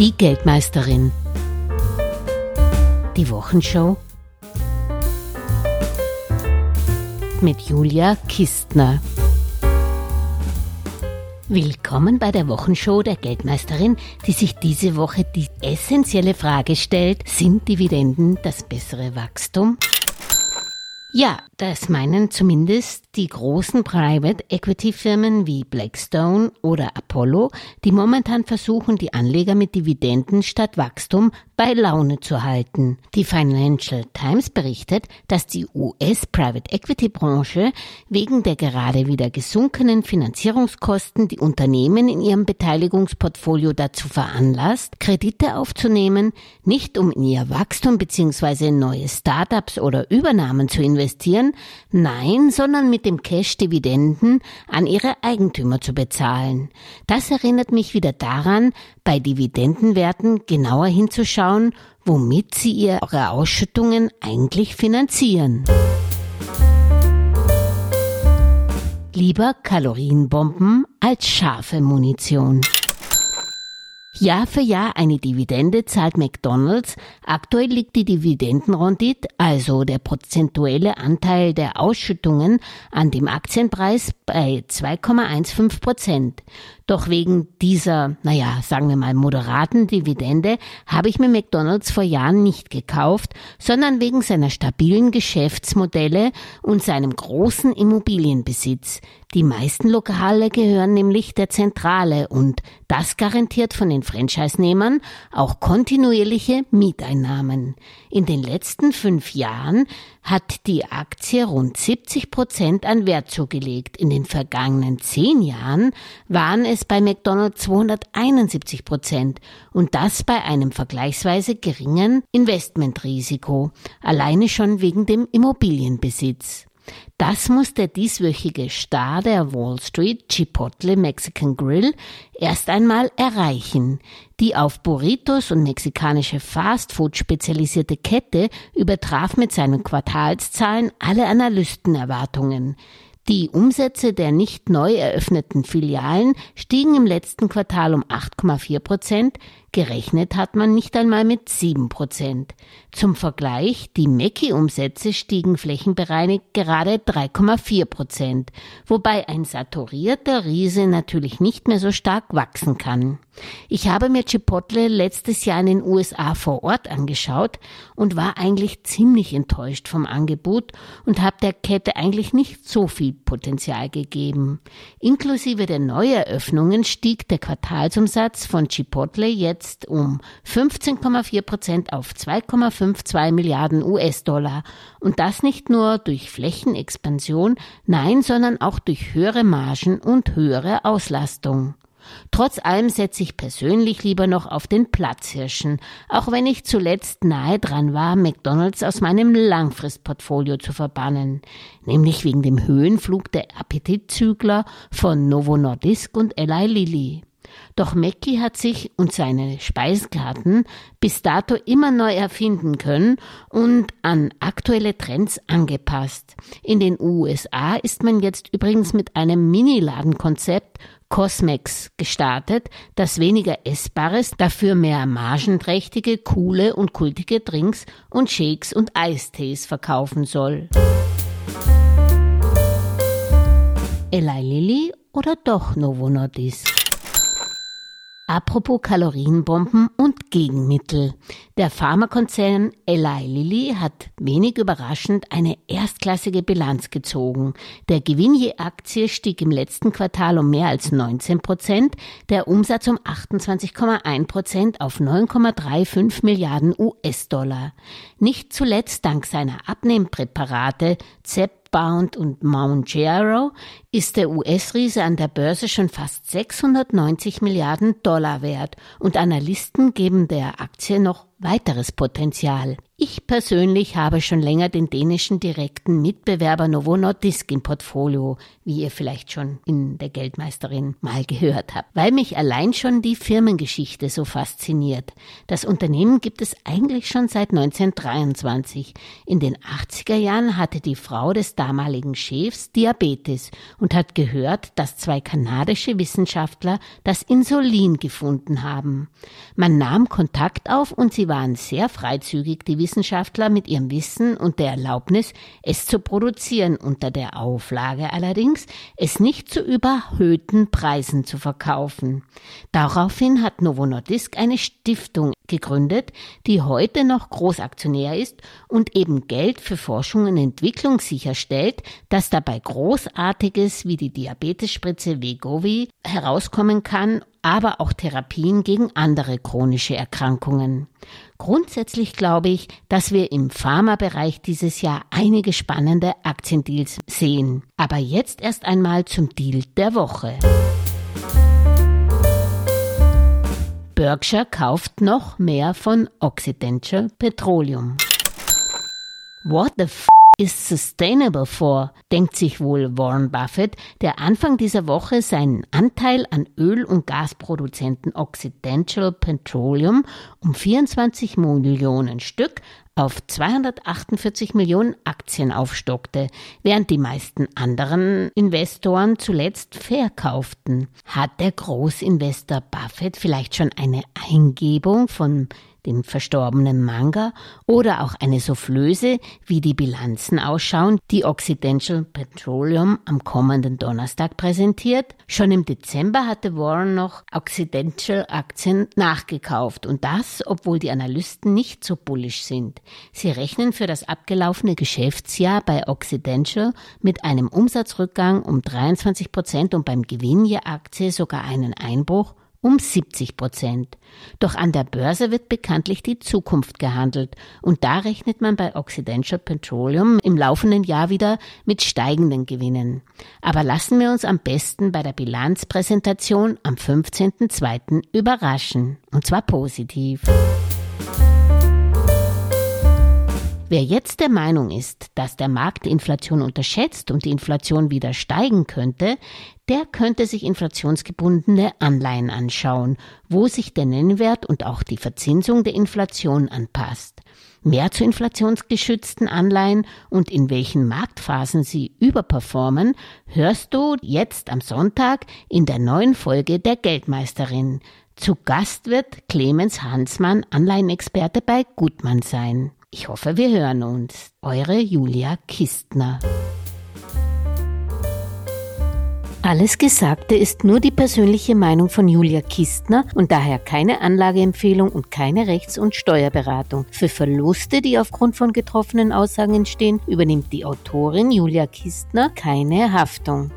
Die Geldmeisterin. Die Wochenshow mit Julia Kistner. Willkommen bei der Wochenshow der Geldmeisterin, die sich diese Woche die essentielle Frage stellt, sind Dividenden das bessere Wachstum? Ja, das meinen zumindest die großen Private Equity Firmen wie Blackstone oder Apollo, die momentan versuchen, die Anleger mit Dividenden statt Wachstum bei Laune zu halten. Die Financial Times berichtet, dass die US Private Equity Branche wegen der gerade wieder gesunkenen Finanzierungskosten die Unternehmen in ihrem Beteiligungsportfolio dazu veranlasst, Kredite aufzunehmen, nicht um in ihr Wachstum bzw. neue Startups oder Übernahmen zu investieren, nein, sondern mit dem Cash Dividenden an ihre Eigentümer zu bezahlen. Das erinnert mich wieder daran, bei Dividendenwerten genauer hinzuschauen, womit sie ihre Ausschüttungen eigentlich finanzieren. Lieber Kalorienbomben als scharfe Munition. Jahr für Jahr eine Dividende zahlt McDonald's. Aktuell liegt die Dividendenrendite, also der prozentuelle Anteil der Ausschüttungen an dem Aktienpreis bei 2,15 Prozent. Doch wegen dieser, naja, sagen wir mal, moderaten Dividende habe ich mir McDonald's vor Jahren nicht gekauft, sondern wegen seiner stabilen Geschäftsmodelle und seinem großen Immobilienbesitz. Die meisten Lokale gehören nämlich der Zentrale und das garantiert von den Franchise-Nehmern auch kontinuierliche Mieteinnahmen. In den letzten fünf Jahren hat die Aktie rund 70 Prozent an Wert zugelegt. In den vergangenen zehn Jahren waren es bei McDonald's 271 Prozent und das bei einem vergleichsweise geringen Investmentrisiko, alleine schon wegen dem Immobilienbesitz. Das muss der dieswöchige Star der Wall Street Chipotle Mexican Grill erst einmal erreichen. Die auf Burritos und mexikanische Fastfood spezialisierte Kette übertraf mit seinen Quartalszahlen alle Analystenerwartungen. Die Umsätze der nicht neu eröffneten Filialen stiegen im letzten Quartal um 8,4 Prozent, gerechnet hat man nicht einmal mit 7 Prozent. Zum Vergleich, die Mecki-Umsätze stiegen flächenbereinigt gerade 3,4 Prozent, wobei ein saturierter Riese natürlich nicht mehr so stark wachsen kann. Ich habe mir Chipotle letztes Jahr in den USA vor Ort angeschaut und war eigentlich ziemlich enttäuscht vom Angebot und habe der Kette eigentlich nicht so viel Potenzial gegeben. Inklusive der Neueröffnungen stieg der Quartalsumsatz von Chipotle jetzt um 15,4 Prozent auf 2,52 Milliarden US-Dollar und das nicht nur durch Flächenexpansion, nein, sondern auch durch höhere Margen und höhere Auslastung. Trotz allem setze ich persönlich lieber noch auf den Platzhirschen, auch wenn ich zuletzt nahe dran war, McDonalds aus meinem Langfristportfolio zu verbannen, nämlich wegen dem Höhenflug der Appetitzügler von Novo Nordisk und Eli Lilly. Doch Mackie hat sich und seine Speisekarten bis dato immer neu erfinden können und an aktuelle Trends angepasst. In den USA ist man jetzt übrigens mit einem Mini-Ladenkonzept Cosmex gestartet, das weniger Essbares, dafür mehr margenträchtige, coole und kultige Drinks und Shakes und Eistees verkaufen soll. Eli Lilly oder doch Novo Nordisk? Apropos Kalorienbomben und Gegenmittel. Der Pharmakonzern Eli Lilly hat wenig überraschend eine erstklassige Bilanz gezogen. Der Gewinn je Aktie stieg im letzten Quartal um mehr als 19 Prozent, der Umsatz um 28,1 Prozent auf 9,35 Milliarden US-Dollar. Nicht zuletzt dank seiner Abnehmpräparate Zep Bound und Mounjaro ist der US-Riese an der Börse schon fast 690 Milliarden Dollar wert und Analysten geben der Aktie noch weiteres Potenzial. Ich persönlich habe schon länger den dänischen direkten Mitbewerber Novo Nordisk im Portfolio, wie ihr vielleicht schon in der Geldmeisterin mal gehört habt, weil mich allein schon die Firmengeschichte so fasziniert. Das Unternehmen gibt es eigentlich schon seit 1923. In den 80er Jahren hatte die Frau des damaligen Chefs Diabetes und hat gehört, dass zwei kanadische Wissenschaftler das Insulin gefunden haben. Man nahm Kontakt auf und sie waren sehr freizügig, die Wissenschaftler, mit ihrem Wissen und der Erlaubnis, es zu produzieren, unter der Auflage allerdings, es nicht zu überhöhten Preisen zu verkaufen. Daraufhin hat Novo Nordisk eine Stiftung gegründet, die heute noch Großaktionär ist und eben Geld für Forschung und Entwicklung sicherstellt, dass dabei Großartiges wie die Diabetesspritze Wegovi herauskommen kann, aber auch Therapien gegen andere chronische Erkrankungen. Grundsätzlich glaube ich, dass wir im Pharmabereich dieses Jahr einige spannende Aktiendeals sehen. Aber jetzt erst einmal zum Deal der Woche. Berkshire kauft noch mehr von Occidental Petroleum. What the f is sustainable for, denkt sich wohl Warren Buffett, der Anfang dieser Woche seinen Anteil an Öl- und Gasproduzenten Occidental Petroleum um 24 Millionen Stück auf 248 Millionen Aktien aufstockte, während die meisten anderen Investoren zuletzt verkauften. Hat der Großinvestor Buffett vielleicht schon eine Eingebung von dem verstorbenen Manga, oder auch eine Soufflöse, wie die Bilanzen ausschauen, die Occidental Petroleum am kommenden Donnerstag präsentiert. Schon im Dezember hatte Warren noch Occidental Aktien nachgekauft und das, obwohl die Analysten nicht so bullisch sind. Sie rechnen für das abgelaufene Geschäftsjahr bei Occidental mit einem Umsatzrückgang um 23 Prozent und beim Gewinn je Aktie sogar einen Einbruch um 70 Prozent. Doch an der Börse wird bekanntlich die Zukunft gehandelt und da rechnet man bei Occidental Petroleum im laufenden Jahr wieder mit steigenden Gewinnen. Aber lassen wir uns am besten bei der Bilanzpräsentation am 15.02. überraschen. Und zwar positiv. Wer jetzt der Meinung ist, dass der Markt die Inflation unterschätzt und die Inflation wieder steigen könnte, der könnte sich inflationsgebundene Anleihen anschauen, wo sich der Nennwert und auch die Verzinsung der Inflation anpasst. Mehr zu inflationsgeschützten Anleihen und in welchen Marktphasen sie überperformen, hörst du jetzt am Sonntag in der neuen Folge der Geldmeisterin. Zu Gast wird Clemens Hansmann, Anleihenexperte bei Gutmann sein. Ich hoffe, wir hören uns. Eure Julia Kistner. Alles Gesagte ist nur die persönliche Meinung von Julia Kistner und daher keine Anlageempfehlung und keine Rechts- und Steuerberatung. Für Verluste, die aufgrund von getroffenen Aussagen entstehen, übernimmt die Autorin Julia Kistner keine Haftung.